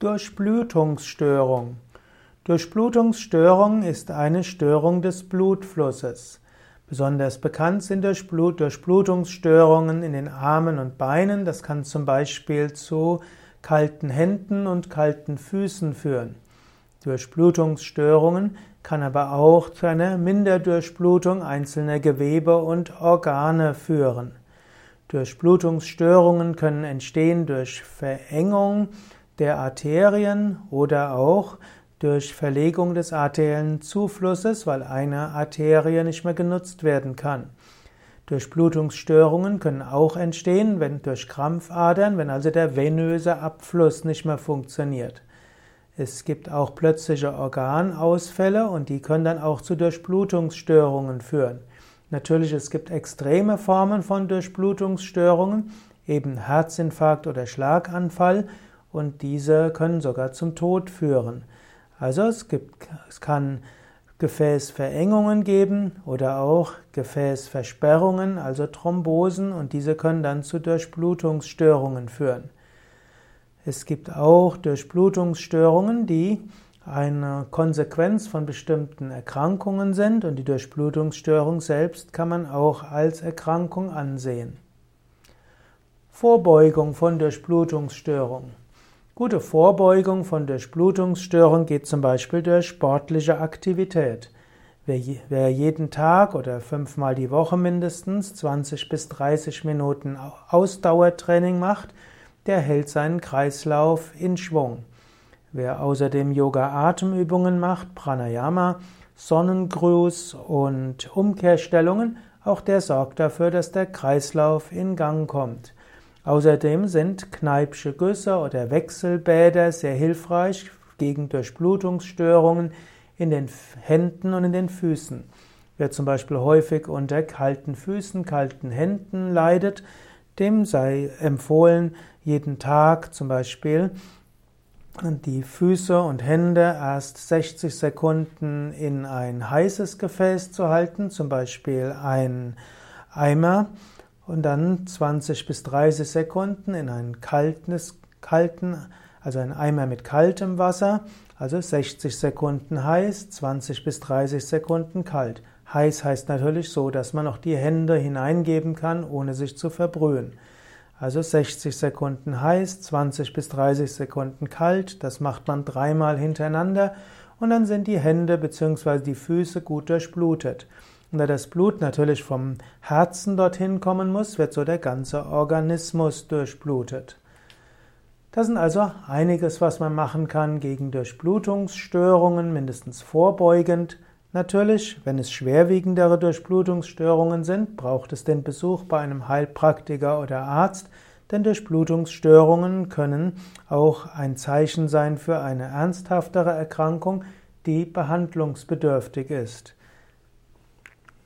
Durchblutungsstörung. Durchblutungsstörung ist eine Störung des Blutflusses. Besonders bekannt sind Durchblutungsstörungen in den Armen und Beinen. Das kann zum Beispiel zu kalten Händen und kalten Füßen führen. Durchblutungsstörungen kann aber auch zu einer Minderdurchblutung einzelner Gewebe und Organe führen. Durchblutungsstörungen können entstehen durch Verengung der Arterien oder auch durch Verlegung des arteriellen Zuflusses, weil eine Arterie nicht mehr genutzt werden kann. Durchblutungsstörungen können auch entstehen, wenn durch Krampfadern, wenn also der venöse Abfluss nicht mehr funktioniert. Es gibt auch plötzliche Organausfälle und die können dann auch zu Durchblutungsstörungen führen. Natürlich, es gibt extreme Formen von Durchblutungsstörungen, eben Herzinfarkt oder Schlaganfall und diese können sogar zum Tod führen. Also es gibt, es kann Gefäßverengungen geben oder auch Gefäßversperrungen, also Thrombosen, und diese können dann zu Durchblutungsstörungen führen. Es gibt auch Durchblutungsstörungen, die eine Konsequenz von bestimmten Erkrankungen sind und die Durchblutungsstörung selbst kann man auch als Erkrankung ansehen. Vorbeugung von Durchblutungsstörungen. Gute Vorbeugung von Durchblutungsstörungen geht zum Beispiel durch sportliche Aktivität. Wer jeden Tag oder fünfmal die Woche mindestens 20 bis 30 Minuten Ausdauertraining macht, der hält seinen Kreislauf in Schwung. Wer außerdem Yoga-Atemübungen macht, Pranayama, Sonnengruß und Umkehrstellungen, auch der sorgt dafür, dass der Kreislauf in Gang kommt. Außerdem sind Kneipsche Güsse oder Wechselbäder sehr hilfreich gegen Durchblutungsstörungen in den Händen und in den Füßen. Wer zum Beispiel häufig unter kalten Füßen, kalten Händen leidet, dem sei empfohlen, jeden Tag zum Beispiel die Füße und Hände erst 60 Sekunden in ein heißes Gefäß zu halten, zum Beispiel ein Eimer, und dann 20 bis 30 Sekunden in ein kaltes, kalten, also ein Eimer mit kaltem Wasser, also 60 Sekunden heiß, 20 bis 30 Sekunden kalt. Heiß heißt natürlich so, dass man auch die Hände hineingeben kann, ohne sich zu verbrühen. Also 60 Sekunden heiß, 20 bis 30 Sekunden kalt, das macht man dreimal hintereinander und dann sind die Hände bzw. die Füße gut durchblutet. Und da das Blut natürlich vom Herzen dorthin kommen muss, wird so der ganze Organismus durchblutet. Das sind also einiges, was man machen kann gegen Durchblutungsstörungen, mindestens vorbeugend. Natürlich, wenn es schwerwiegendere Durchblutungsstörungen sind, braucht es den Besuch bei einem Heilpraktiker oder Arzt, denn Durchblutungsstörungen können auch ein Zeichen sein für eine ernsthaftere Erkrankung, die behandlungsbedürftig ist.